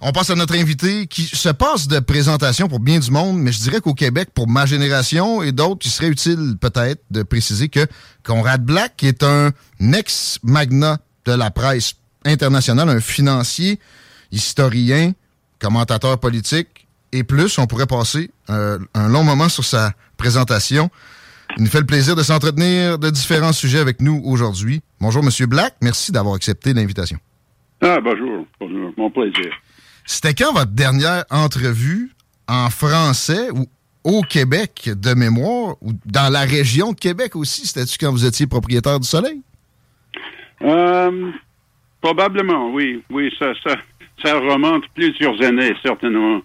On passe à notre invité qui se passe de présentation pour bien du monde, mais je dirais qu'au Québec, pour ma génération et d'autres, il serait utile peut-être de préciser que Conrad Black, est un ex-magnat de la presse internationale, un financier, historien, commentateur politique, et plus, on pourrait passer euh, un long moment sur sa présentation. Il nous fait le plaisir de s'entretenir de différents sujets avec nous aujourd'hui. Bonjour, Monsieur Black. Merci d'avoir accepté l'invitation. Ah, bonjour. Bonjour. Mon plaisir. C'était quand votre dernière entrevue en français ou au Québec de mémoire ou dans la région de Québec aussi? C'était-tu quand vous étiez propriétaire du Soleil? Euh, probablement, oui. Oui, ça, ça, ça remonte plusieurs années, certainement.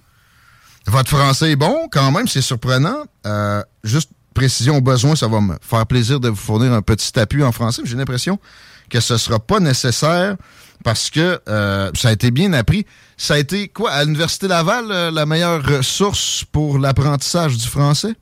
Votre français est bon, quand même, c'est surprenant. Euh, juste précision au besoin, ça va me faire plaisir de vous fournir un petit appui en français. J'ai l'impression que ce sera pas nécessaire parce que euh, ça a été bien appris. Ça a été quoi à l'université Laval euh, la meilleure source pour l'apprentissage du français?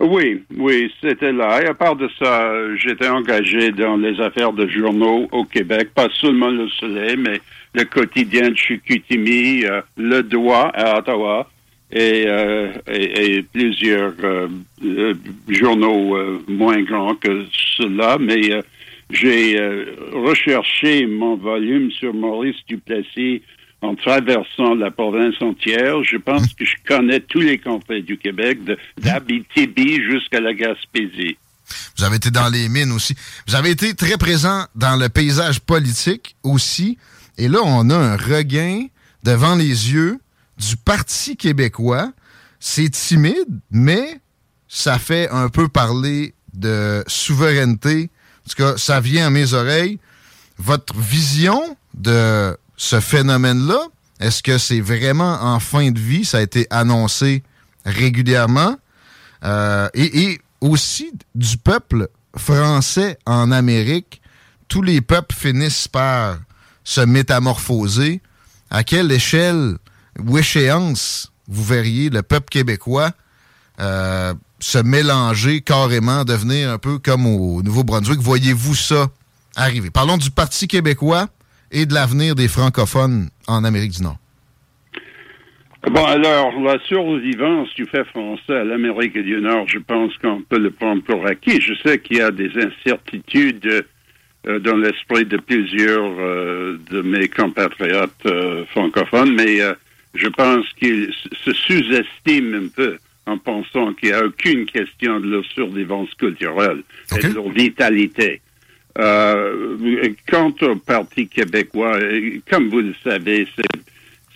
Oui, oui, c'était là. Et à part de ça, j'étais engagé dans les affaires de journaux au Québec, pas seulement le Soleil, mais le quotidien de Chicoutimi, euh, Le Doigt à Ottawa et, euh, et, plusieurs euh, euh, journaux moins grands que cela, mais j'ai recherché mon volume sur Maurice Duplessis en traversant la province entière. Je pense que je connais tous les contrées du Québec, d'Abitibi jusqu'à la Gaspésie. Vous avez été dans les mines aussi. Vous avez été très présent dans le paysage politique aussi. Et là, on a un regain devant les yeux du Parti québécois. C'est timide, mais ça fait un peu parler de souveraineté. En tout cas, ça vient à mes oreilles. Votre vision de ce phénomène-là, est-ce que c'est vraiment en fin de vie? Ça a été annoncé régulièrement. Euh, et, et aussi du peuple français en Amérique. Tous les peuples finissent par se métamorphoser. À quelle échelle ou échéance vous verriez le peuple québécois euh, se mélanger carrément, devenir un peu comme au Nouveau-Brunswick? Voyez-vous ça arriver? Parlons du Parti québécois et de l'avenir des francophones en Amérique du Nord. Bon, alors, la survivance du fait français à l'Amérique du Nord, je pense qu'on peut le prendre pour acquis. Je sais qu'il y a des incertitudes euh, dans l'esprit de plusieurs euh, de mes compatriotes francophones, mais je pense qu'ils se sous-estiment un peu en pensant qu'il n'y a aucune question de leur survivance culturelle et de leur vitalité. Euh, quant au Parti québécois, comme vous le savez, c'est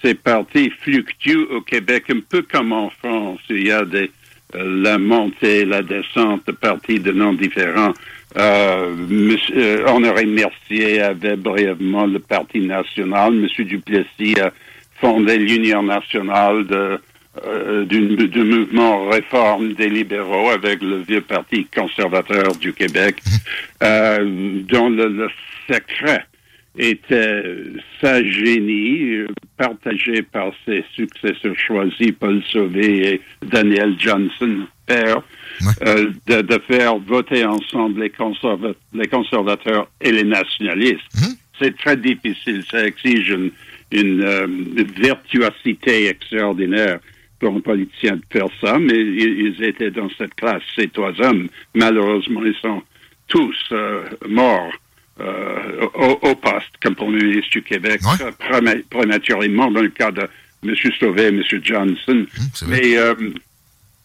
ces partis fluctuent au Québec un peu comme en France. Il y a des, euh, la montée, la descente de partis de noms différents. Euh, monsieur, Honoré Mercier avait brièvement le Parti national. Monsieur Duplessis a fondé l'Union nationale de, euh, du, du mouvement réforme des libéraux avec le vieux Parti conservateur du Québec, euh, dont le, le secret était sa génie, partagé par ses successeurs choisis, Paul Sauvé et Daniel Johnson, père, euh, de, de faire voter ensemble les, conserva- les conservateurs et les nationalistes. C'est très difficile, ça exige une, une, euh, virtuosité extraordinaire pour un politicien de faire ça, mais ils, ils étaient dans cette classe, ces trois hommes. Malheureusement, ils sont tous euh, morts au, poste comme Premier ministre du Québec, prématurément dans le cas de M. Sauvé et M. Johnson. Hum, Mais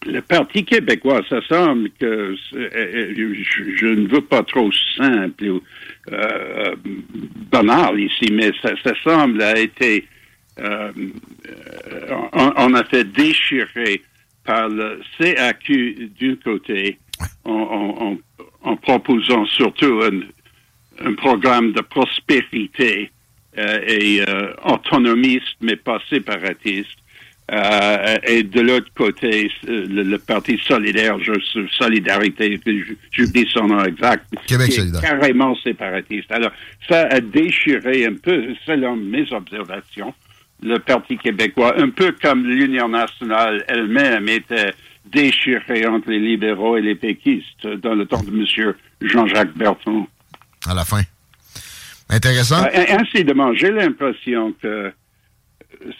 le Parti québécois, ça semble que je, ne veux pas trop simple ou banal ici, mais ça, semble a été euh, on, a fait déchirer par le CAQ d'un côté en, proposant surtout un, programme de prospérité euh, et euh, autonomiste, mais pas séparatiste. Et de l'autre côté, le, Parti solidaire, je, Solidarité, j'oublie son nom exact, Québec solidaire. carrément séparatiste. Alors, ça a déchiré un peu, selon mes observations, le Parti québécois, un peu comme l'Union nationale elle-même était déchirée entre les libéraux et les péquistes dans le temps de M. Jean-Jacques Bertrand. À la fin. Intéressant. Euh, Incidemment, j'ai l'impression que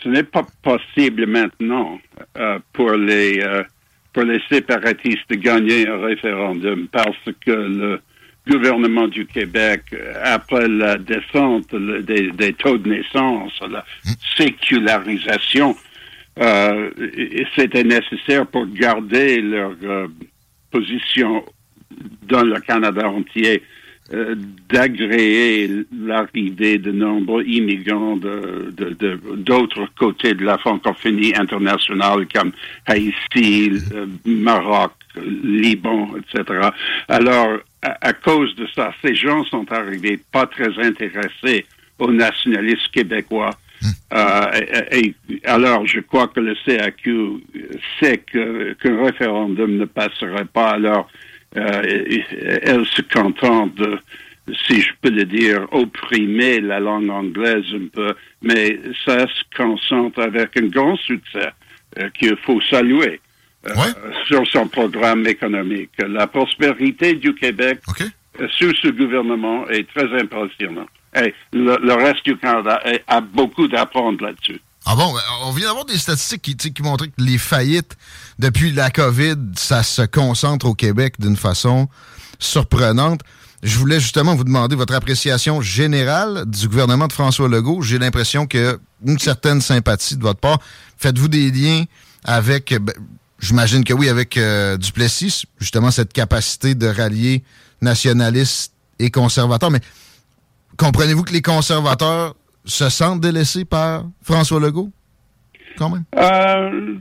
ce n'est pas possible maintenant euh, pour les euh, pour les séparatistes de gagner un référendum parce que le gouvernement du Québec, après la descente des, taux de naissance, la sécularisation, euh, c'était nécessaire pour garder leur euh, position dans le Canada entier d'agréer l'arrivée de nombreux immigrants de, d'autres côtés de la francophonie internationale comme Haïti, Maroc, Liban, etc. Alors, à, cause de ça, ces gens sont arrivés pas très intéressés au nationalisme québécois. Hmm. Euh, et, alors, je crois que le CAQ sait qu'un référendum ne passerait pas. Alors, euh, elle se contente de, si je peux le dire, opprimer la langue anglaise un peu, mais ça se concentre avec un grand succès euh, qu'il faut saluer. Euh, sur son programme économique. La prospérité du Québec sous ce gouvernement est très impressionnante. Et le, reste du Canada a beaucoup d'apprendre là-dessus. Ah bon, on vient d'avoir des statistiques qui, qui montrent que les faillites depuis la COVID, ça se concentre au Québec d'une façon surprenante. Je voulais justement vous demander votre appréciation générale du gouvernement de François Legault. J'ai l'impression que une certaine sympathie de votre part. Faites-vous des liens avec ben, J'imagine que oui, avec euh, Duplessis, justement, cette capacité de rallier nationalistes et conservateurs. Mais comprenez-vous que les conservateurs se sentent délaissés par François Legault? Quand même? Euh,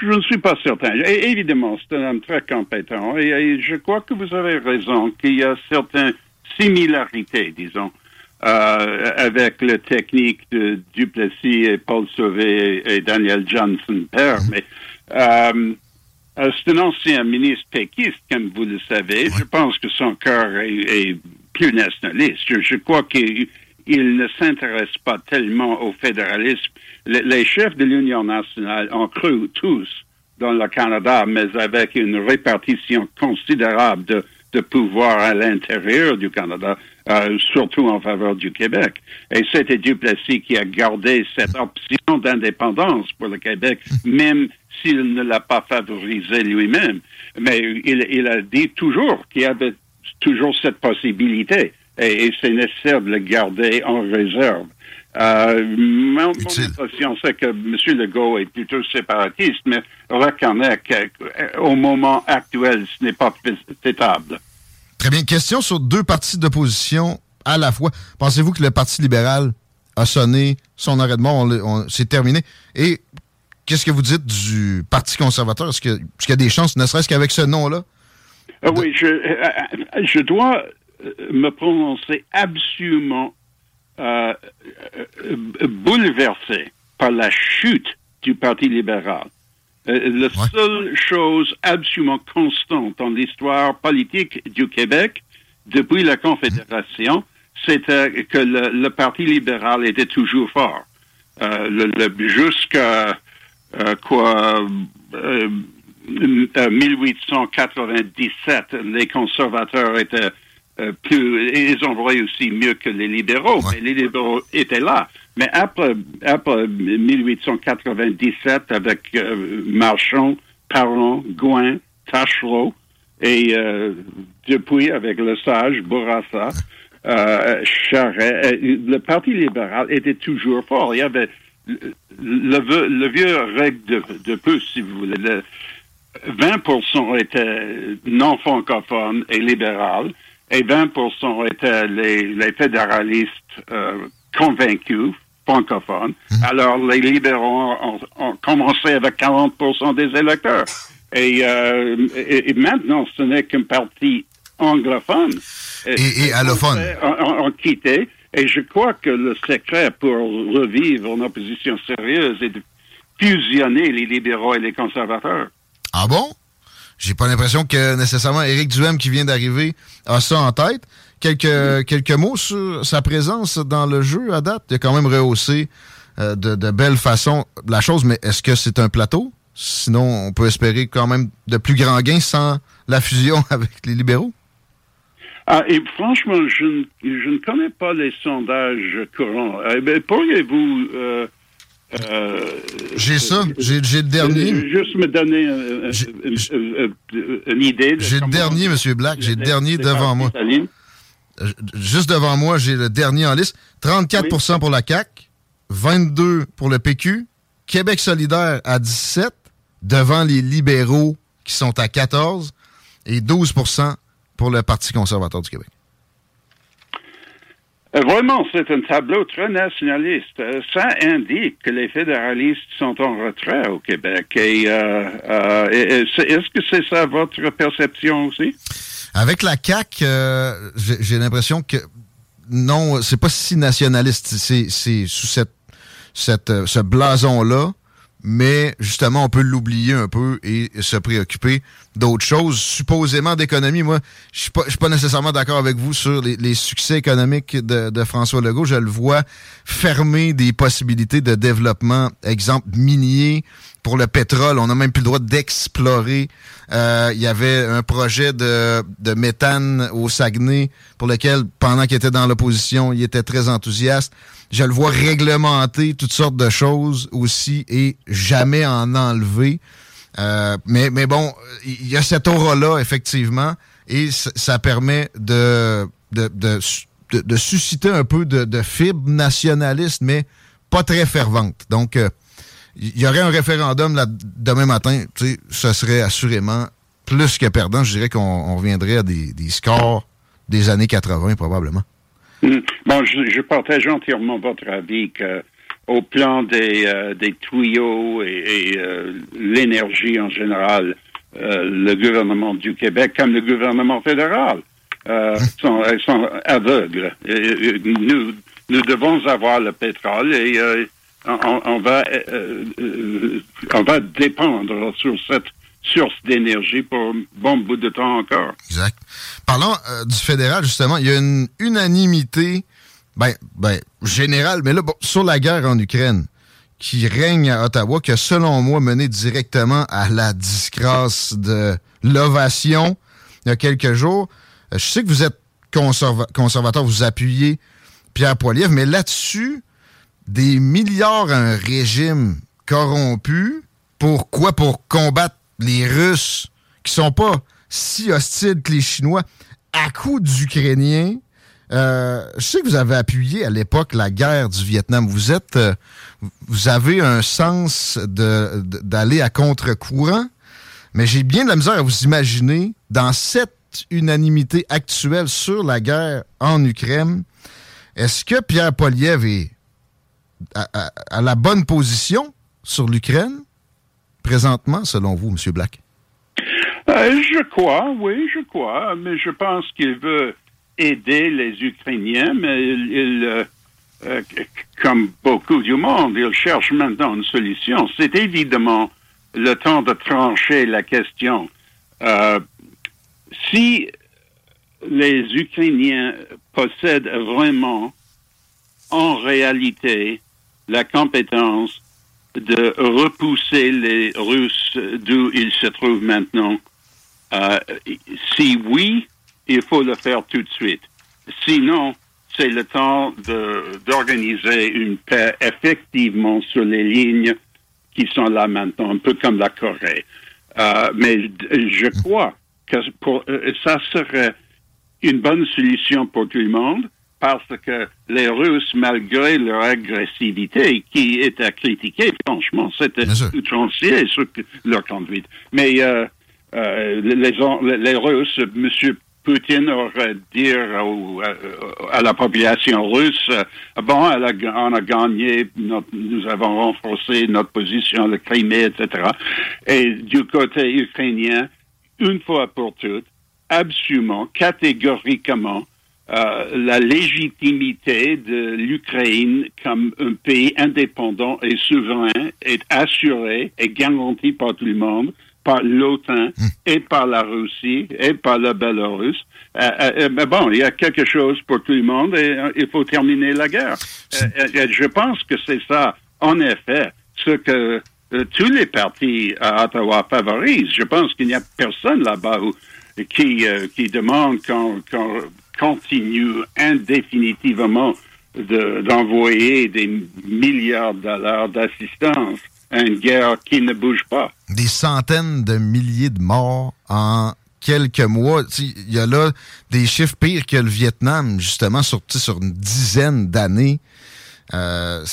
je ne suis pas certain. évidemment, c'est un homme très compétent. Et, je crois que vous avez raison qu'il y a certaines similarités, disons, euh, avec la technique de Duplessis et Paul Sauvé et, Daniel Johnson père. Mm-hmm. Mais euh, c'est un ancien ministre péquiste, comme vous le savez. Je pense que son cœur est, plus nationaliste. Je, crois qu'il ne s'intéresse pas tellement au fédéralisme. les chefs de l'Union nationale ont cru tous dans le Canada, mais avec une répartition considérable de, de pouvoir à l'intérieur du Canada, euh, surtout en faveur du Québec. Et c'était Duplessis qui a gardé cette option d'indépendance pour le Québec, même s'il ne l'a pas favorisé lui-même. Mais il, a dit toujours qu'il y avait toujours cette possibilité. Et, c'est nécessaire de le garder en réserve. Euh, mon, impression, c'est que M. Legault est plutôt séparatiste, mais reconnaît qu'au moment actuel, ce n'est pas faisable. Très bien. Question sur deux partis d'opposition à la fois. Pensez-vous que le Parti libéral a sonné son arrêt de mort? C'est terminé. Et Qu'est-ce que vous dites du Parti conservateur? Est-ce qu'il y a des chances, ne serait-ce qu'avec ce nom-là? Ah oui, je, euh, euh, je dois euh, me prononcer absolument bouleversé par la chute du Parti libéral. la seule chose absolument constante dans l'histoire politique du Québec depuis la Confédération, c'était que le, Parti libéral était toujours fort. jusqu'à euh, quoi, 1897, euh, euh, les conservateurs étaient plus, ils ont réussi mieux que les libéraux, mais les libéraux étaient là. Mais après, après 1897, avec Marchand, Parent, Gouin, Tachereau, et depuis avec le sage Bourassa, le Parti libéral était toujours fort. Il y avait le, vieux règle de, de plus, si vous voulez. 20% étaient non francophones et libérales, et 20% étaient les, les fédéralistes convaincus, francophones. Mhm. Alors, les libéraux ont, commencé avec 40% des électeurs. Euh, et, maintenant, ce n'est qu'un parti anglophone. Et, allophone. Ont, quitté. Et je crois que le secret pour revivre une opposition sérieuse est de fusionner les libéraux et les conservateurs. Ah bon? J'ai pas l'impression que nécessairement Éric Duhem qui vient d'arriver a ça en tête. Quelques, quelques mots sur sa présence dans le jeu à date. Il a quand même rehaussé euh, de, de belle façon la chose, mais est-ce que c'est un plateau? Sinon, on peut espérer quand même de plus grands gains sans la fusion avec les libéraux? Ah, et franchement, je ne, je ne connais pas les sondages courants. Eh pourriez-vous... Euh, euh, j'ai ça, j'ai le dernier. Juste me donner une idée. J'ai le dernier, M. Black, j'ai le dernier devant moi. Juste devant moi, j'ai le dernier en liste. 34 pour la CAQ, 22 pour le PQ, Québec solidaire à 17, devant les libéraux qui sont à 14 et 12% pour le Parti conservateur du Québec. Euh, vraiment, c'est un tableau très nationaliste. Euh, ça indique que les fédéralistes sont en retrait au Québec. Et euh, est-ce que c'est ça votre perception aussi? Avec la CAQ, j'ai l'impression que non, c'est pas si nationaliste. C'est sous cette, ce blason-là mais justement, on peut l'oublier un peu et se préoccuper d'autres choses, supposément d'économie. Moi, je suis pas, suis pas nécessairement d'accord avec vous sur les, succès économiques de, de, François Legault. Je le vois fermer des possibilités de développement, exemple minier pour le pétrole. On n'a même plus le droit d'explorer. Euh, il y avait un projet de, de méthane au Saguenay pour lequel, pendant qu'il était dans l'opposition, il était très enthousiaste. Je le vois réglementer toutes sortes de choses aussi et jamais en enlever. Euh, mais, mais bon, il y a cette aura-là, effectivement, et ça permet de, de, de, susciter un peu de, de fibre nationaliste, mais pas très fervente. Donc, euh, il y aurait un référendum là, demain matin, tu sais, ce serait assurément plus que perdant. Je dirais qu'on reviendrait à des, des scores des années 80, probablement. Hmm. Bon, je, partage entièrement votre avis que au plan des, euh, des tuyaux et, euh, l'énergie en général, euh, le gouvernement du Québec comme le gouvernement fédéral hmm. sont, sont, aveugles. nous, nous devons avoir le pétrole et on, va on va dépendre sur cette source d'énergie pour un bon bout de temps encore. Exact. Parlons euh, du fédéral, justement. Il y a une unanimité, ben, ben, générale, mais là, sur la guerre en Ukraine, qui règne à Ottawa, qui a, selon moi, mené directement à la disgrâce de l'ovation il y a quelques jours. Euh, je sais que vous êtes conservateur, vous appuyez Pierre Poilievre, mais là-dessus, des milliards à un régime corrompu, pourquoi? Pour combattre les Russes, qui sont pas si hostiles que les Chinois, à coup d'Ukrainiens. Euh, je sais que vous avez appuyé à l'époque la guerre du Vietnam. Vous êtes, euh, vous avez un sens de, d'aller à contre-courant, mais j'ai bien de la misère à vous imaginer dans cette unanimité actuelle sur la guerre en Ukraine. Est-ce que Pierre Poliev est à la bonne position sur l'Ukraine? présentement, selon vous, M. Black? Euh, je crois, oui, je crois, mais je pense qu'il veut aider les Ukrainiens, mais il, euh, euh, comme beaucoup du monde, il cherche maintenant une solution. C'est évidemment le temps de trancher la question. si les Ukrainiens possèdent vraiment, en réalité, la compétence de repousser les Russes d'où ils se trouvent maintenant. Euh, si oui, il faut le faire tout de suite. Sinon, c'est le temps d'organiser une paix effectivement sur les lignes qui sont là maintenant, un peu comme la Corée. Euh, mais je crois que pour, euh, ça serait une bonne solution pour tout le monde parce que les Russes, malgré leur agressivité, qui est à critiquer, franchement, c'était outrancier sur leur conduite. Mais euh, euh, les, les, Russes, M. Poutine aurait dire à la population russe, bon, elle a, on a gagné, nous avons renforcé notre position, le Crimée, etc. Et du côté ukrainien, une fois pour toutes, absolument, catégoriquement, euh, la légitimité de l'Ukraine comme un pays indépendant et souverain est assurée et garantie par tout le monde, par l'OTAN hmm. et par la Russie et par la Bélarus. Euh, euh, mais bon, il y a quelque chose pour tout le monde et il faut terminer la guerre. je pense que c'est ça, en effet, ce que tous les partis à Ottawa favorisent. Je pense qu'il n'y a personne là-bas qui, qui demande qu'on continue indéfinitivement d'envoyer des milliards de dollars d'assistance à une guerre qui ne bouge pas. Des centaines de milliers de morts en quelques mois. Il y a là des chiffres pires que le Vietnam, justement, sur, sur une dizaine d'années. Euh,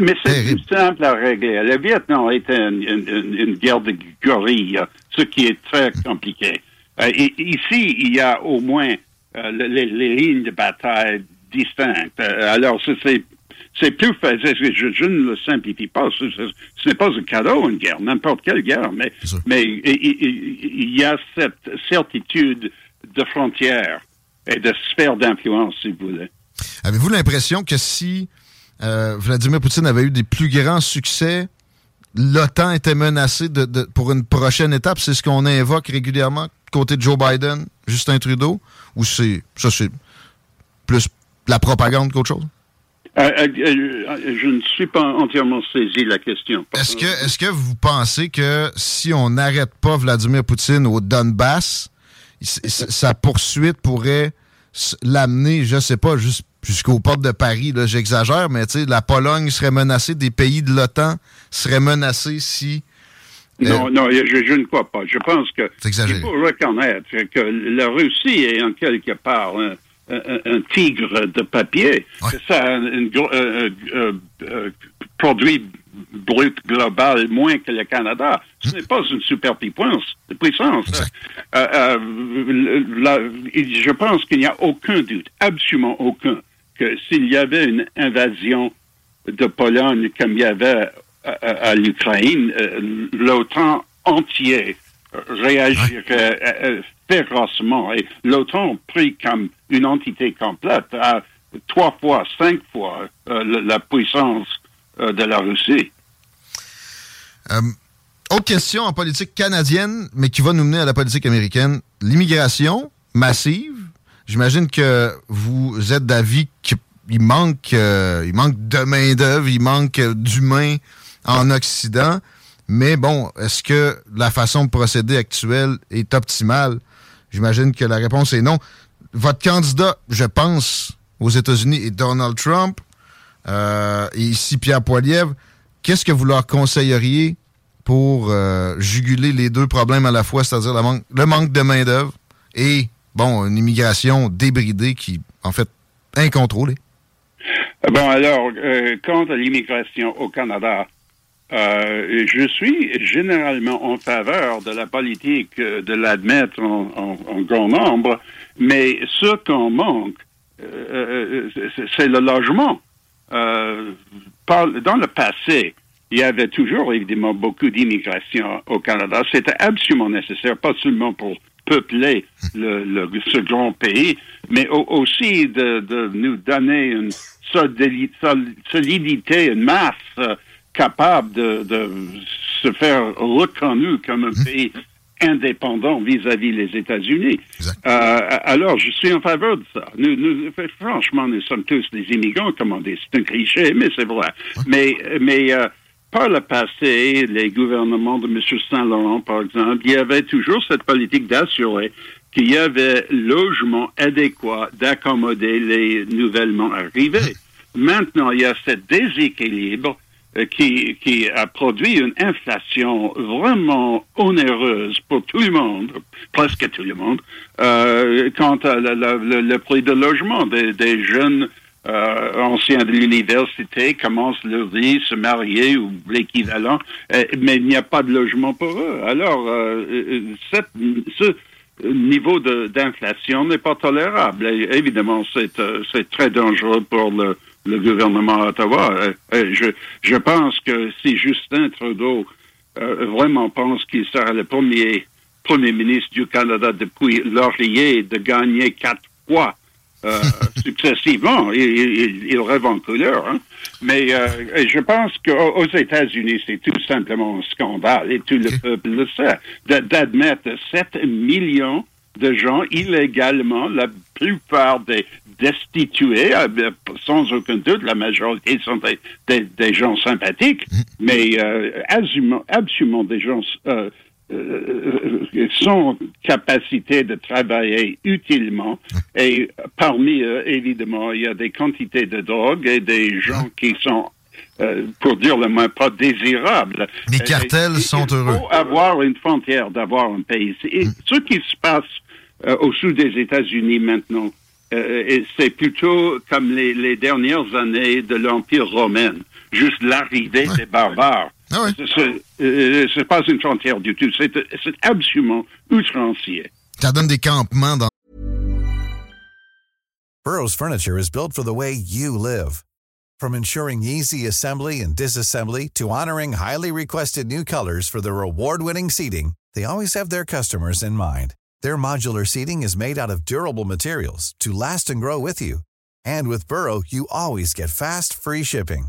Mais c'est simple à régler. Le Vietnam était une, guerre de guerrilla, ce qui est très compliqué. Euh, ici, il y a au moins euh, les, lignes de bataille distinctes. Euh, alors, c'est c'est plus facile. Je, je, ne le simplifie pas. Ce, n'est pas un cadeau, une guerre, n'importe quelle guerre, mais, mais il, y a cette certitude de frontières et de sphère d'influence, si vous voulez. Avez-vous l'impression que si euh, Vladimir Poutine avait eu des plus grands succès, l'OTAN était menacé de, de, pour une prochaine étape? C'est ce qu'on invoque régulièrement côté de Joe Biden, Justin Trudeau? Ou c'est ça, c'est plus la propagande qu'autre chose? Euh, euh, euh, je ne suis pas entièrement saisi la question. Est-ce que, est-ce que vous pensez que si on n'arrête pas Vladimir Poutine au Donbass, sa poursuite pourrait l'amener, je sais pas, jusqu'aux portes de Paris, là, j'exagère, mais tu sais, la Pologne serait menacée, des pays de l'OTAN seraient menacés si non, non, je, ne crois pas. Je pense que il faut reconnaître que la Russie est en quelque part un, tigre de papier. Ça un, produit brut global moins que le Canada. Ce n'est pas une superpuissance. puissance. Euh, euh, je pense qu'il n'y a aucun doute, absolument aucun, s'il y avait une invasion de Pologne comme il y avait à, l'Ukraine, euh, l'OTAN entier réagirait euh, férocement. Et l'OTAN pris comme une entité complète à trois fois, cinq fois euh, la, puissance de la Russie. autre question en politique canadienne, mais qui va nous mener à la politique américaine. L'immigration massive. J'imagine que vous êtes d'avis qu'il manque, il manque de main-d'œuvre, il manque d'humains en Occident. Mais bon, est-ce que la façon de procéder actuelle est optimale? J'imagine que la réponse est non. Votre candidat, je pense, aux États-Unis est Donald Trump. Euh, et ici, Pierre Poilievre. Qu'est-ce que vous leur conseilleriez pour euh, juguler les deux problèmes à la fois, c'est-à-dire le manque de main-d'œuvre et, bon, une immigration débridée qui, en fait, incontrôlée? Bon, alors, euh, quant à l'immigration au Canada, euh, je suis généralement en faveur de la politique de l'admettre en, grand nombre, mais ce qu'on manque, euh, euh, c'est le logement. dans le passé, il y avait toujours évidemment beaucoup d'immigration au Canada. C'était absolument nécessaire, pas seulement pour peupler le, ce grand pays, mais aussi de, de, nous donner une solidité, une masse capable de, se faire reconnu comme un mhm. pays indépendant vis-à-vis des États-Unis. Euh, alors, je suis en faveur de ça. Nous, franchement, nous sommes tous des immigrants, comme on dit. C'est un cliché, mais c'est vrai. Mais, mais euh, par le passé, les gouvernements de M. Saint-Laurent, par exemple, il y avait toujours cette politique d'assurer qu'il y avait logement adéquat d'accommoder les nouvellement arrivés. Maintenant, il y a ce déséquilibre euh, qui, qui a produit une inflation vraiment onéreuse pour tout le monde, presque tout le monde, euh, quant à le, prix de logement des, des jeunes euh, anciens de l'université commencent leur vie, se marier ou l'équivalent, euh, mais il n'y a pas de logement pour eux. Alors, cette, ce niveau d'inflation n'est pas tolérable. évidemment, c'est très dangereux pour le gouvernement Ottawa. Euh, euh, je, je pense que si Justin Trudeau euh, vraiment pense qu'il sera le premier premier ministre du Canada depuis Laurier de gagner quatre fois successivement, il, il, rêve en couleur. Hein. Mais je pense qu'aux États-Unis, c'est tout simplement un scandale, et tout le peuple le sait, d'admettre 7 millions de gens illégalement, la plupart des destitués, euh, sans aucun doute, la majorité sont des, gens sympathiques, mm. mais euh, absolument, des gens euh, euh, sans capacité de travailler utilement. Et parmi eux, évidemment, il y a des quantités de drogue et des gens qui sont pour dire le moins, pas désirables. Les cartels sont heureux. Il faut avoir une frontière, d'avoir un pays. Et mm. ce qui se passe au sud des États-Unis maintenant, euh, c'est plutôt comme les, dernières années de l'Empire romain, juste l'arrivée des barbares. Ah Ce n'est euh, pas une frontière du tout, c'est absolument outrancier. Ça donne des campements dans... Burroughs Furniture is built for the way you live. From ensuring easy assembly and disassembly to honoring highly requested new colors for their award-winning seating, they always have their customers in mind. Their modular seating is made out of durable materials to last and grow with you. And with Burrow, you always get fast, free shipping.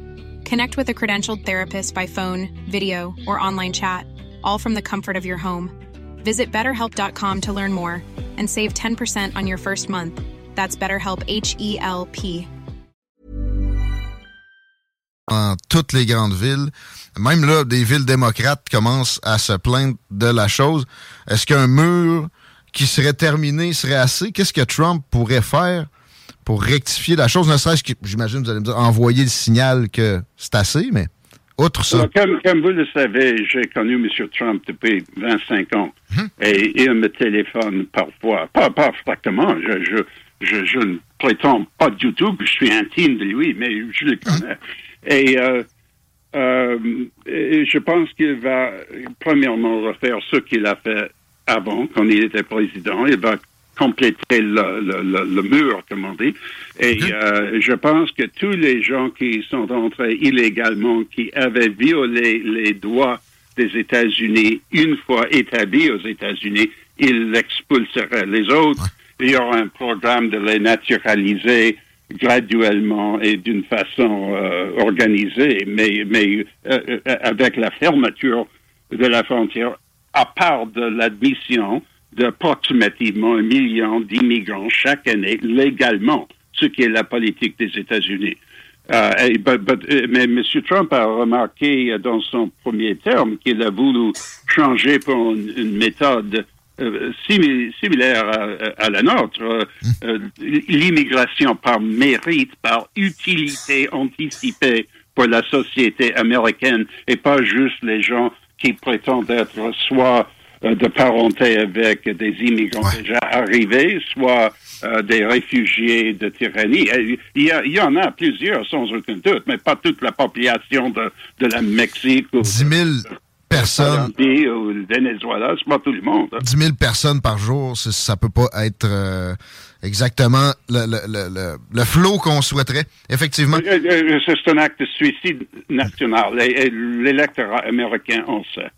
Connect with a credentialed therapist by phone, video, or online chat, all from the comfort of your home. Visit betterhelp.com to learn more and save 10% on your first month. That's BetterHelp H E L P. Dans toutes les grandes villes, même là, des villes démocrates commencent à se plaindre de la chose. Est-ce qu'un mur qui serait terminé serait assez. Qu'est-ce que Trump pourrait faire pour rectifier la chose? Ne serait-ce que, j'imagine, vous allez me dire, envoyer le signal que c'est assez, mais outre ça. comme, vous le savez, j'ai connu M. Trump depuis 25 ans hum. et il me téléphone parfois, pas, pas fréquemment, je, je, je, ne prétends pas du tout que je suis intime de lui, mais je le connais. Hum. Et, euh, euh, et je pense qu'il va premièrement refaire ce qu'il a fait avant, quand il était président. Il va compléter le, mur, comme on dit. Et euh, je pense que tous les gens qui sont entrés illégalement, qui avaient violé les droits des États-Unis, une fois établis aux États-Unis, ils l'expulseraient. Les autres, il y aura un programme de les naturaliser graduellement et d'une façon euh, organisée, mais, mais euh, avec la fermeture de la frontière à part de l'admission d'approximativement un million d'immigrants chaque année légalement, ce qui est la politique des États-Unis. Euh, euh, mais M. Trump a remarqué dans son premier terme qu'il a voulu changer pour une, méthode euh, similaire à, la nôtre, l'immigration par mérite, par utilité anticipée pour la société américaine et pas juste les gens qui prétendent être soit euh, de parenté avec des immigrants déjà arrivés, soit euh, des réfugiés de tyrannie. Il y, il y, en a plusieurs, sans aucun doute, mais pas toute la population de, de la Mexique. Ou 10 000 personnes. Ou le Venezuela, c'est pas tout le monde. 10 hein. 000 personnes par jour, ça peut pas être euh, exactement le, le, le, le flot qu'on souhaiterait, effectivement. C'est un acte de suicide national. L'électorat américain en sait.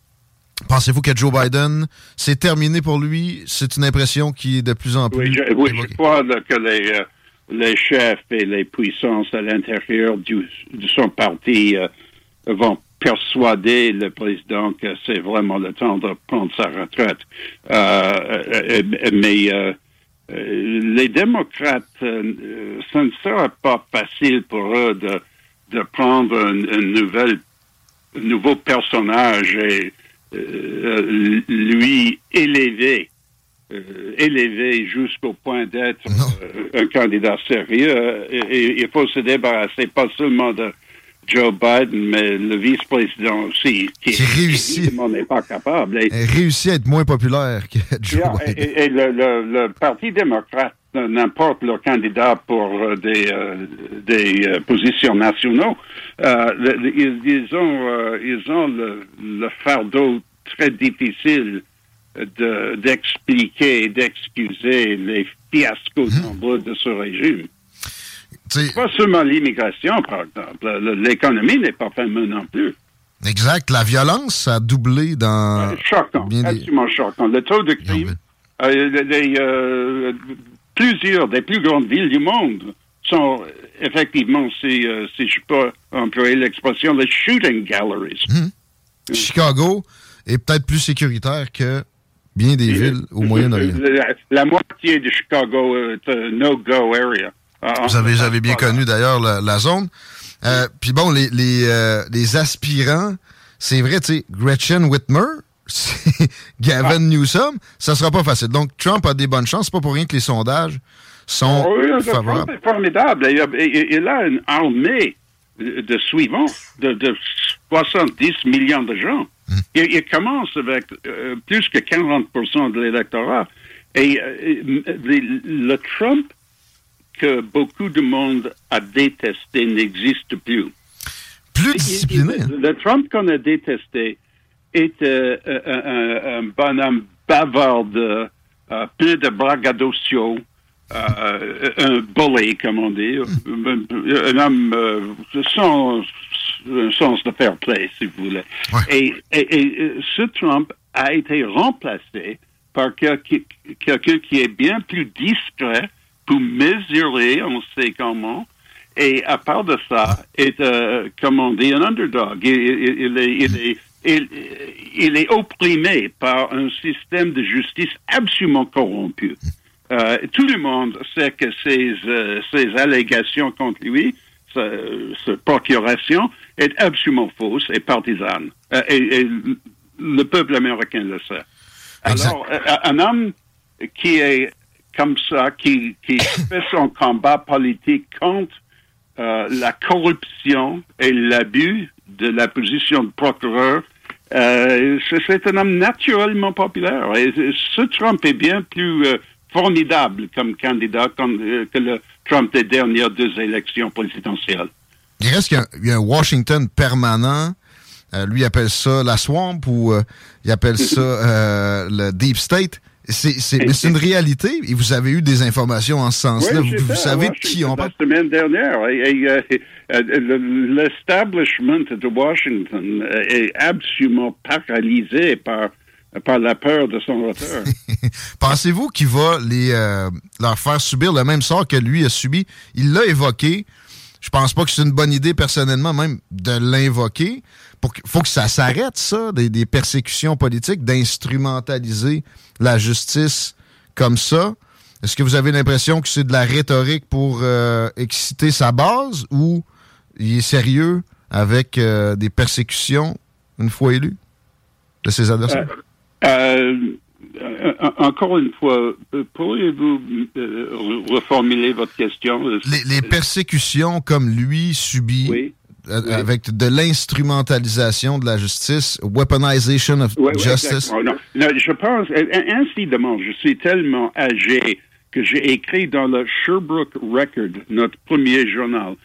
Pensez-vous que Joe Biden, c'est terminé pour lui? C'est une impression qui est de plus en plus... Oui, je, crois que les, euh, les, chefs et les puissances à l'intérieur de son parti euh, vont persuader le président que c'est vraiment le temps de prendre sa retraite. mais les démocrates, ça ne sera pas facile pour eux de, de prendre un, un nouveau personnage et lui élever euh, élevé jusqu'au point d'être euh, un candidat sérieux. Il faut se débarrasser pas seulement de Joe Biden, mais le vice-président aussi, qui, réussit. n'est pas capable. Et, réussit à être moins populaire que Joe Biden. Et, le, Parti démocrate n'importe leur candidat pour euh, des, des positions nationaux, ils, ont, ils ont le fardeau très difficile d'expliquer et d'excuser les fiascos mmh. nombreux de ce régime. Pas seulement l'immigration, par exemple. L'économie n'est pas fameuse non plus. Exact. La violence a doublé dans. Euh, choquant. absolument choquant. Le taux de crime, euh, euh, plusieurs des plus grandes villes du monde sont effectivement, si, si je peux employer l'expression, les shooting galleries. Mmh. Chicago est peut-être plus sécuritaire que bien des villes au Moyen-Orient. La, moitié de Chicago est un no-go area. Ah, ah. Vous avez, j'avais bien connu d'ailleurs la, zone. Euh, puis bon, les, les, euh, les aspirants, c'est vrai, tu sais, Gretchen Whitmer, Gavin ah. Newsom, ça sera pas facile. Donc, Trump a des bonnes chances. C'est pas pour rien que les sondages sont oui, favorables. Trump est formidable. Il, a une armée de suivants de, de 70 millions de gens. Il, commence avec euh, plus que 40% de l'électorat. Et le Trump que beaucoup de monde a détesté n'existe plus. Plus discipliné. Hein? Le Trump qu'on a détesté est euh, un, bonhomme bavard, plein de braggadocios, un bully, comme on dit, un homme sans un sens de fair play, si vous voulez. Et, ce Trump a été remplacé par quelqu'un qui est bien plus discret pour mesurer, on sait comment, et à part de ça, est, euh, comme on dit, un underdog. Il, est, il, est, opprimé par un système de justice absolument corrompu. Euh, tout le monde sait que ces, euh, ces allégations contre lui, cette procuration, est absolument fausse et partisane. Euh, et, le peuple américain le sait. Alors, euh, un homme qui est comme ça, qui, qui fait son combat politique contre euh, la corruption et l'abus de la position de procureur, c'est un homme naturellement populaire. Et ce Trump est bien plus formidable comme candidat que le Trump des dernières deux élections présidentielles. Il reste qu'il y, a un Washington permanent. Euh, lui, il appelle ça la swamp ou euh, il appelle ça euh, le deep state. C'est une réalité et vous avez eu des informations en ce sens-là. vous, savez de qui on parle? La semaine dernière, l'establishment de Washington est absolument paralysé par, par la peur de son auteur. Pensez-vous qu'il va les, leur faire subir le même sort que lui a subi? Il l'a évoqué je pense pas que c'est une bonne idée personnellement même de l'invoquer. Il faut que ça s'arrête, ça, des, persécutions politiques, d'instrumentaliser la justice comme ça. Est-ce que vous avez l'impression que c'est de la rhétorique pour euh, exciter sa base ou il est sérieux avec euh, des persécutions une fois élu de ses adversaires? Euh, encore une fois, pourriez-vous reformuler votre question? Les, persécutions comme lui subit avec de l'instrumentalisation de la justice, weaponization of justice. je pense, incidemment, je suis tellement âgé que j'ai écrit dans le Sherbrooke Record, notre premier journal,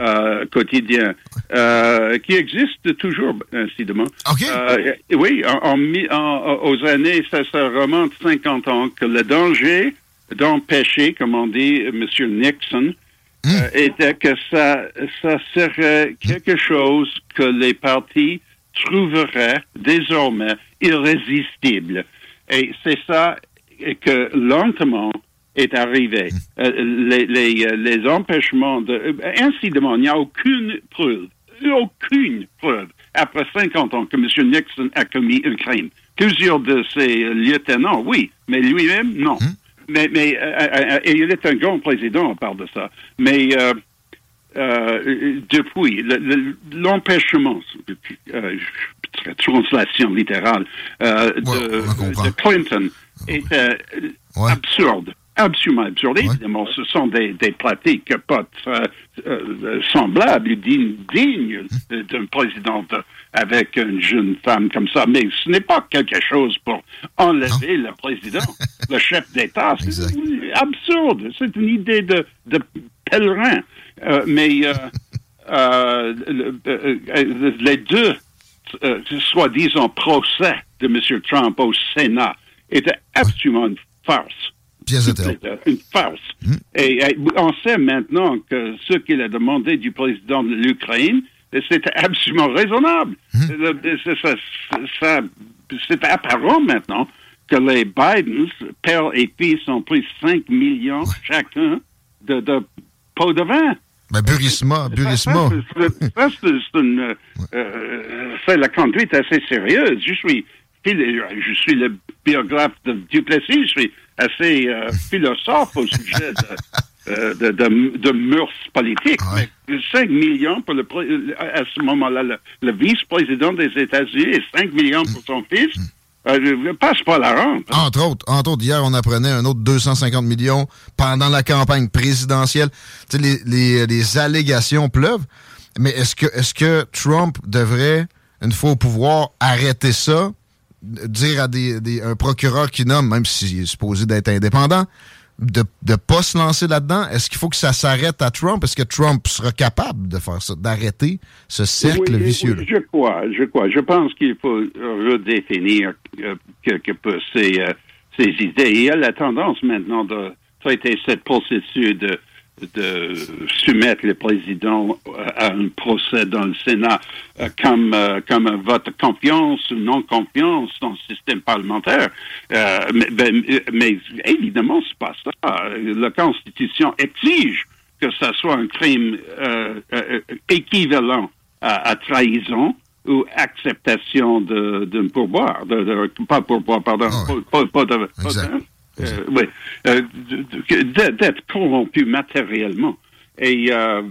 euh, quotidien, euh, qui existe toujours, incidemment. Euh, oui, en, aux années, ça, ça remonte 50 ans, que le danger d'empêcher, comme on dit, M. Nixon, hmm. était que ça, ça serait quelque chose que les partis trouveraient désormais irrésistible. Et c'est ça que lentement, est arrivé. Mm. Euh, les, les, euh, les, empêchements de... Euh, ainsi il n'y a aucune preuve aucune preuve, après 50 ans, que M. Nixon a commis un crime. Plusieurs de ses lieutenants, oui, mais lui-même, non. Hmm. Mais, mais euh, euh, et il est un grand président, on parle de ça. Mais euh, euh, depuis le- le- l'empêchement, euh, translation littérale, euh, Ouais, de, Clinton est euh, Ouais. absurde. Absolument absurde. Ouais. Évidemment, ce sont des, des pratiques pas très, euh, semblables et dignes, dignes d'un président de- avec une jeune femme comme ça. Mais ce n'est pas quelque chose pour enlever le président, le chef d'État. C'est absurde. C'est une idée de, de pèlerin. Euh, mais euh, euh, le- euh, euh, les deux, euh, soi-disant, procès de M. Trump au Sénat étaient absolument une farce. Pièce de théâtre. Une farce. Et, et on sait maintenant que ce qu'il a demandé du président de l'Ukraine, c'était absolument raisonnable. Le- c'est- apparent maintenant que les Bidens, père et fils, ont pris 5 millions chacun de, de pots de vin. Ben, Burisma, Burisma. Ça, c'est la conduite assez sérieuse. Je suis, je suis le biographe de Duplessis, je suis assez euh, philosophe au sujet de, euh, de, de, de mœurs politiques. Ouais. Mais 5 millions pour le, à ce moment-là, le, le vice-président des États-Unis et 5 millions pour son fils, euh, je passe pas la rampe. Entre autres, entre autres, hier, on apprenait un autre 250 millions pendant la campagne présidentielle. Tu sais, les, les, les allégations pleuvent. Mais est-ce que, est-ce que Trump devrait, une fois au pouvoir, arrêter ça, dire à des, des- un procureur qui nomme, même s'il est supposé d'être indépendant, de ne pas se lancer là-dedans? Est-ce qu'il faut que ça s'arrête à Trump? Est-ce que Trump sera capable de faire ça, d'arrêter ce cercle Oui, vicieux? oui, je crois, je crois. Je pense qu'il faut redéfinir euh, quelque peu ces, euh, ces idées. Il y a la tendance maintenant de traiter cette processus de, de soumettre le président à un procès dans le Sénat euh, comme, euh, comme un vote de confiance ou non-confiance dans le système parlementaire. Euh, mais, ben, euh, mais évidemment, c'est pas ça. La Constitution exige que ça soit un crime euh, euh, équivalent à, à trahison ou acceptation de- d'un pourboire, de, de- pas pourboire, pardon, Ah pas, pas pas de- euh, oui, euh, d'être corrompu matériellement. Et euh,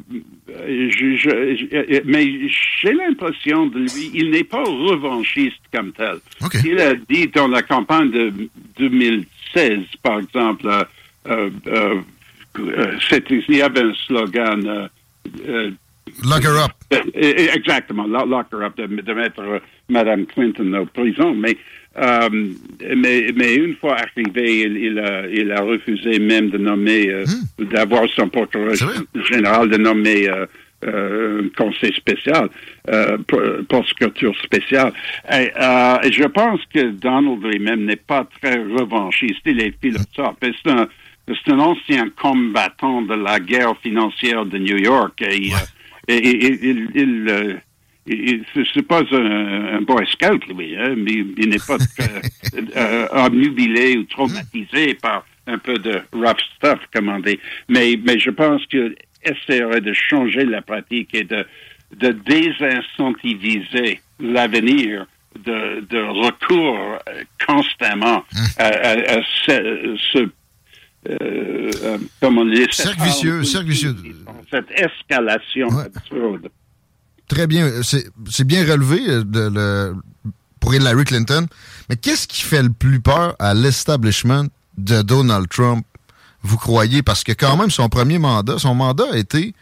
je, je- je- mais j'ai l'impression de lui, il n'est pas revanchiste comme tel. Il a dit dans la campagne de 2016, par exemple, il y avait un slogan. Lock her up. Exactement, lo- lock her up, de, de mettre Mme Clinton en prison. Mais, euh, mais, mais une fois arrivé, il, il a, il a refusé même de nommer, euh, d'avoir son procureur Hmm. Général de nommer euh, euh, un conseil spécial, euh, pro- prosecuteur spécial. Et, euh, et je pense que Donald lui-même n'est pas très revanchiste. Il est philosophe. Et C'est un, c'est un ancien combattant de la guerre financière de New York. Et, euh, et, il- il- c'est- pas un, un boy scout, lui, hein, mais il n'est pas euh, obnubilé ou traumatisé par un peu de rough stuff, comme on dit. Mais, mais je pense qu'il essaierait de changer la pratique et de, de désincentiviser l'avenir de, de recours euh, constamment à, à- à ce, ce euh, euh, comment dire, Cercle vicieux, cercle vicieux. Cette escalation Ouais. absurde. Très bien. C'est bien relevé euh, pour Hillary Clinton. Mais qu'est-ce qui fait le plus peur à l'establishment de Donald Trump, vous croyez? Parce que quand même, son premier mandat, son mandat a été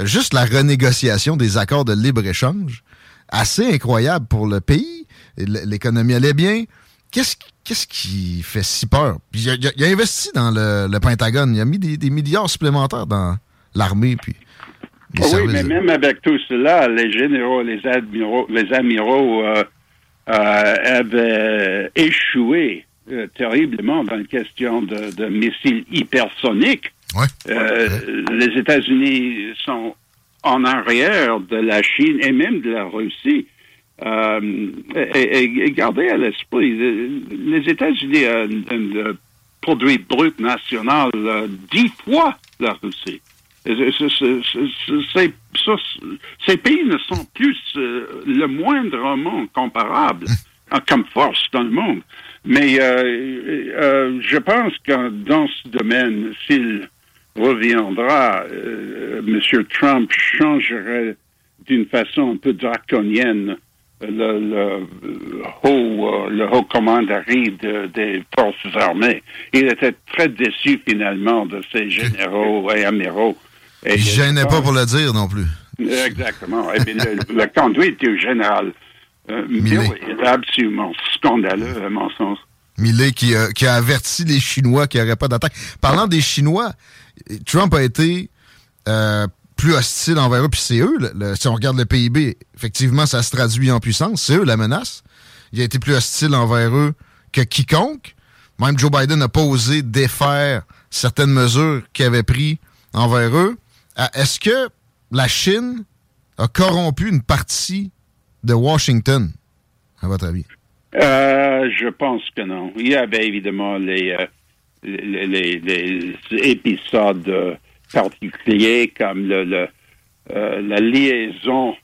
juste la renégociation des accords de libre-échange. Assez incroyable pour le pays. L'économie allait bien. Qu'est-ce qui fait si peur? Il, a, il a- investi dans le, le Pentagone. Il a mis des, des milliards supplémentaires dans l'armée. Puis les Ah oui, mais de- même avec tout cela, les généraux, les admiraux, les amiraux euh, euh, avaient échoué euh, terriblement dans la question de, de missiles hypersoniques. Ouais. Euh, Les États-Unis sont en arrière de la Chine et même de la Russie. Euh, et, et- gardez à l'esprit, les États-Unis ont un, produit brut national euh, dix fois la Russie. Ces pays ne sont plus le moindrement comparables comme force dans le monde. Mais je pense que dans ce domaine, s'il reviendra, M. Trump changerait d'une façon un peu draconienne le, le, haut, euh, le haut commandari des forces armées. Il était très déçu finalement de ses généraux et amiraux. Et il ne gênait pas pour le dire non plus. Exactement. et le, la conduite du général euh, est absolument scandaleux, à mon sens. Millet qui, qui a averti les Chinois qu'il n'y aurait pas d'attaque. Parlant des Chinois, Trump a été euh, plus hostile envers eux, puis c'est eux, si on regarde le PIB, effectivement, ça se traduit en puissance, c'est eux la menace. Il a été plus hostile envers eux que quiconque. Même Joe Biden n'a pas osé défaire certaines mesures qu'il avait prises envers eux. Ah, est-ce que la Chine a corrompu une partie de Washington, à votre avis? Euh, je pense que non. Il y avait évidemment les, euh, épisodes particuliers comme le, euh, la liaison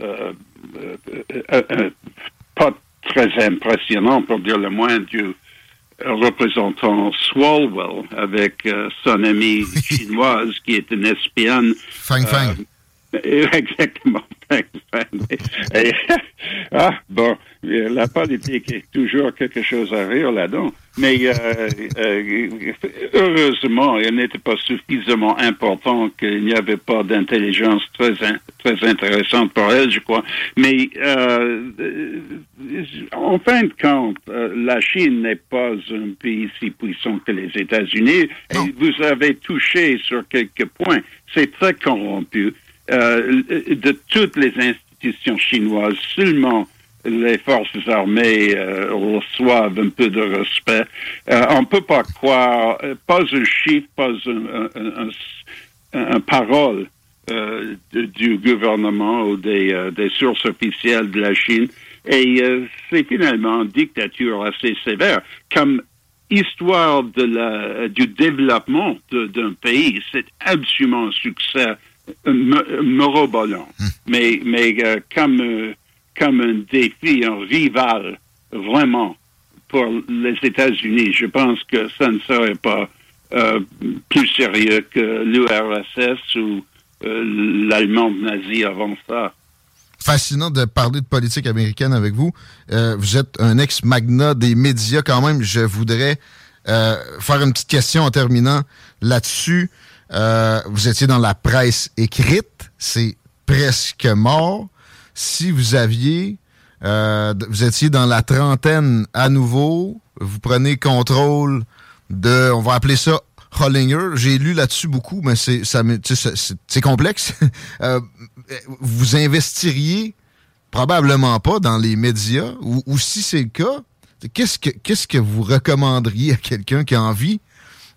euh, euh, pas très impressionnante, pour dire le moins, du représentant Swalwell avec son amie chinoise qui est une espionne. Fang Fang. Exactement. ah, bon, la politique est toujours quelque chose à rire là-dedans. Mais euh, euh, heureusement, elle n'était pas suffisamment important qu'il n'y avait pas d'intelligence très, très intéressante pour elle, je crois. Mais euh, en fin de compte, la Chine n'est pas un pays si puissant que les États-Unis. Et vous avez touché sur quelques points. C'est très corrompu. De toutes les institutions chinoises, seulement les forces armées euh, reçoivent un peu de respect. Euh, on ne peut pas croire, euh, pas un chiffre, pas un, un, parole du gouvernement ou des, sources officielles de la Chine. Et c'est finalement une dictature assez sévère. Comme histoire du développement d'un pays, c'est absolument un succès morobolant. Hum. Mais, mais comme comme un défi, un rival, vraiment, pour les États-Unis. Je pense que ça ne serait pas euh, plus sérieux que l'URSS ou euh, l'Allemagne nazie avant ça. Fascinant de parler de politique américaine avec vous. Euh, vous êtes un ex-magnat des médias quand même. Je voudrais faire une petite question en terminant là-dessus. Vous étiez dans la presse écrite. C'est presque mort si vous aviez, euh, vous étiez dans la trentaine à nouveau, vous prenez contrôle de, on va appeler ça Hollinger. J'ai lu là-dessus beaucoup, mais c'est c'est complexe. euh, vous investiriez probablement pas dans les médias, ou, ou si c'est le cas, qu'est-ce que qu'est-ce que vous recommanderiez à quelqu'un qui a envie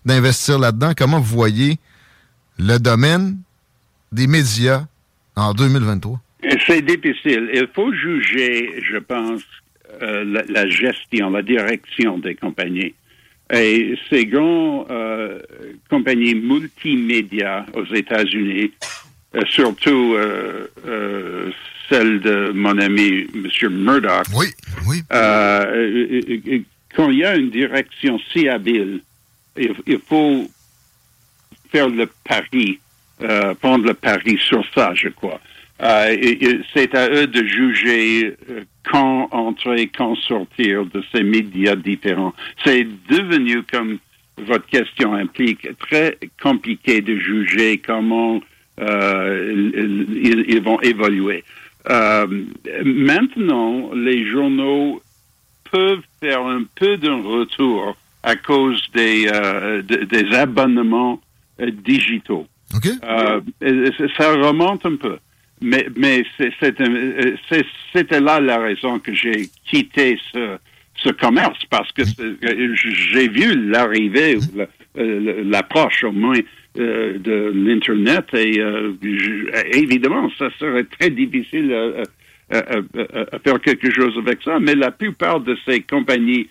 d'investir là-dedans? Comment vous voyez le domaine des médias en 2023? C'est difficile. Il faut juger, je pense, euh, la, gestion, la direction des compagnies. Et ces grandes euh, compagnies multimédia aux États-Unis, euh, surtout celle de mon ami M. Murdoch, oui, oui. quand il y a une direction si habile, il faut faire le pari, prendre le pari sur ça, je crois. Euh, c'est à eux de juger euh, quand entrer, quand sortir de ces médias différents. C'est devenu, comme votre question implique, très compliqué de juger comment euh, ils, vont évoluer. maintenant, les journaux peuvent faire un peu d'un retour à cause des abonnements digitaux. ça remonte un peu. Mais, mais c'était là la raison que j'ai quitté ce, ce commerce, parce que j'ai vu l'arrivée, euh, l'approche au moins euh, de l'Internet, et euh, évidemment, ça serait très difficile à, faire quelque chose avec ça, mais la plupart de ces compagnies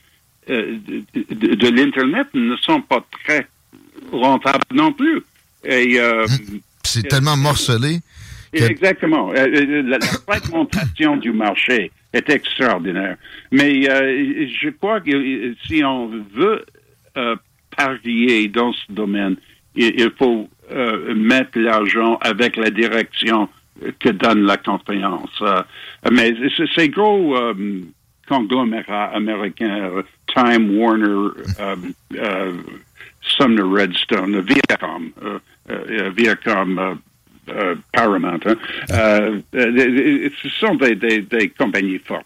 de, de l'Internet ne sont pas très rentables non plus. Et c'est tellement morcelé. Exactement. La, fragmentation du marché est extraordinaire. Mais je crois que si on veut parier dans ce domaine, il, faut mettre l'argent avec la direction que donne la conférence. mais ces gros conglomérats américains, Time Warner, Sumner Redstone, Viacom, uh, uh, Viacom uh, Paramount, hein. ce sont des, des, des compagnies fortes.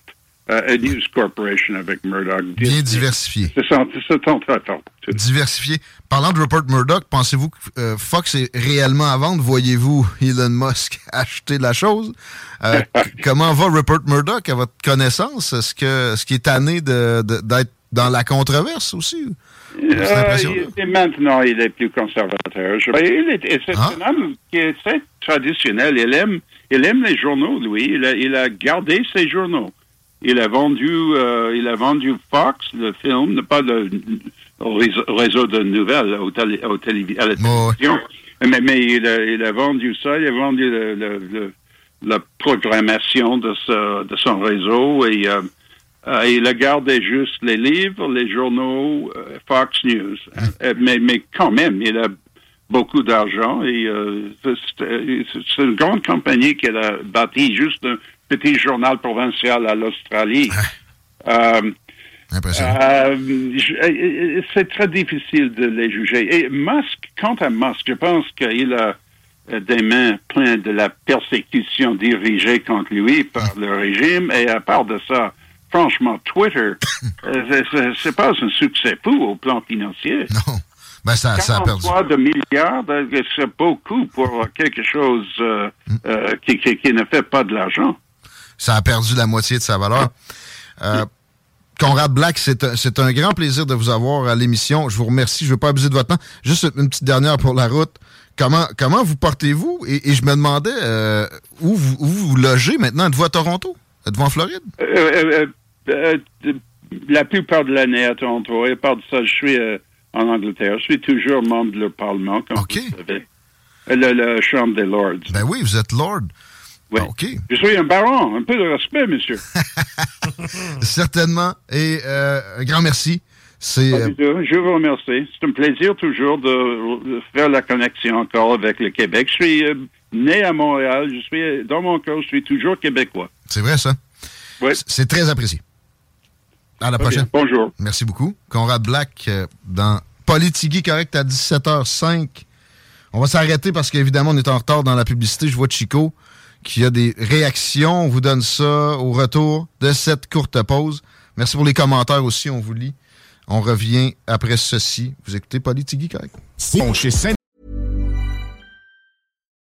Uh, News Corporation avec Murdoch. Bien diversifié. Ce sont, ce sont très forts. Diversifié. Parlant de Rupert Murdoch, pensez-vous que euh, Fox est réellement à vendre? Voyez-vous Elon Musk acheter la chose? Euh, comment va Rupert Murdoch à votre connaissance? Est-ce que ce qui est tanné d'être de, dans la controverse aussi? Euh, maintenant, il est plus conservateur. c'est ah. un homme qui est très traditionnel. Il aime, il aime les journaux, lui. Il a, il a gardé ses journaux. Il a vendu, euh, il a vendu Fox, le film, pas le, réseau, de nouvelles au télé, au télé, à la télévision. Mais, mais il, a, il, a, vendu ça. Il a vendu le, le, la programmation de, ce, de son réseau et euh, euh, il a gardé juste les livres, les journaux, euh, Fox News. Hein? Euh, mais, mais quand même, il a beaucoup d'argent et c'est une grande compagnie qu'elle a bâti juste un petit journal provincial à l'Australie. c'est très difficile de les juger. Et Musk, quant à Musk, je pense qu'il a des mains pleines de la persécution dirigée contre lui par le régime. Et à part de ça, franchement, Twitter, euh, c'est pas un succès fou au plan financier. Non. Ben, ça, ça a perdu. de milliards, ben, c'est beaucoup pour quelque chose euh, mm. euh, qui, qui, ne fait pas de l'argent. Ça a perdu la moitié de sa valeur. Conrad Black, c'est un, un, grand plaisir de vous avoir à l'émission. Je vous remercie. Je ne veux pas abuser de votre temps. Juste une petite dernière pour la route. Comment, comment vous portez-vous? Et, je me demandais où, vous, où, vous, logez maintenant? Êtes-vous à Toronto? Êtes-vous en Floride? Euh, la plupart de l'année à Toronto. Et part de ça, je suis euh, en Angleterre. Je suis toujours membre du Parlement, comme vous savez. Le, Chambre des Lords. Ben oui, vous êtes Lord. Oui. Ah, je suis un baron. Un peu de respect, monsieur. Certainement. Et euh, un grand merci. C'est, Je vous remercie. C'est un plaisir toujours de faire la connexion encore avec le Québec. Je suis né à Montréal. Je suis, dans mon cœur, je suis toujours québécois. C'est vrai, ça? Oui. C'est très apprécié. À la prochaine. bonjour. Merci beaucoup. Conrad Black euh, dans Politigui correct à 17h05. On va s'arrêter parce qu'évidemment, on est en retard dans la publicité. Je vois Chico qui a des réactions. On vous donne ça au retour de cette courte pause. Merci pour les commentaires aussi. On vous lit. On revient après ceci. Vous écoutez Politigui correct?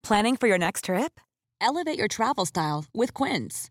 Planning for your next trip? Elevate your travel style with Quince.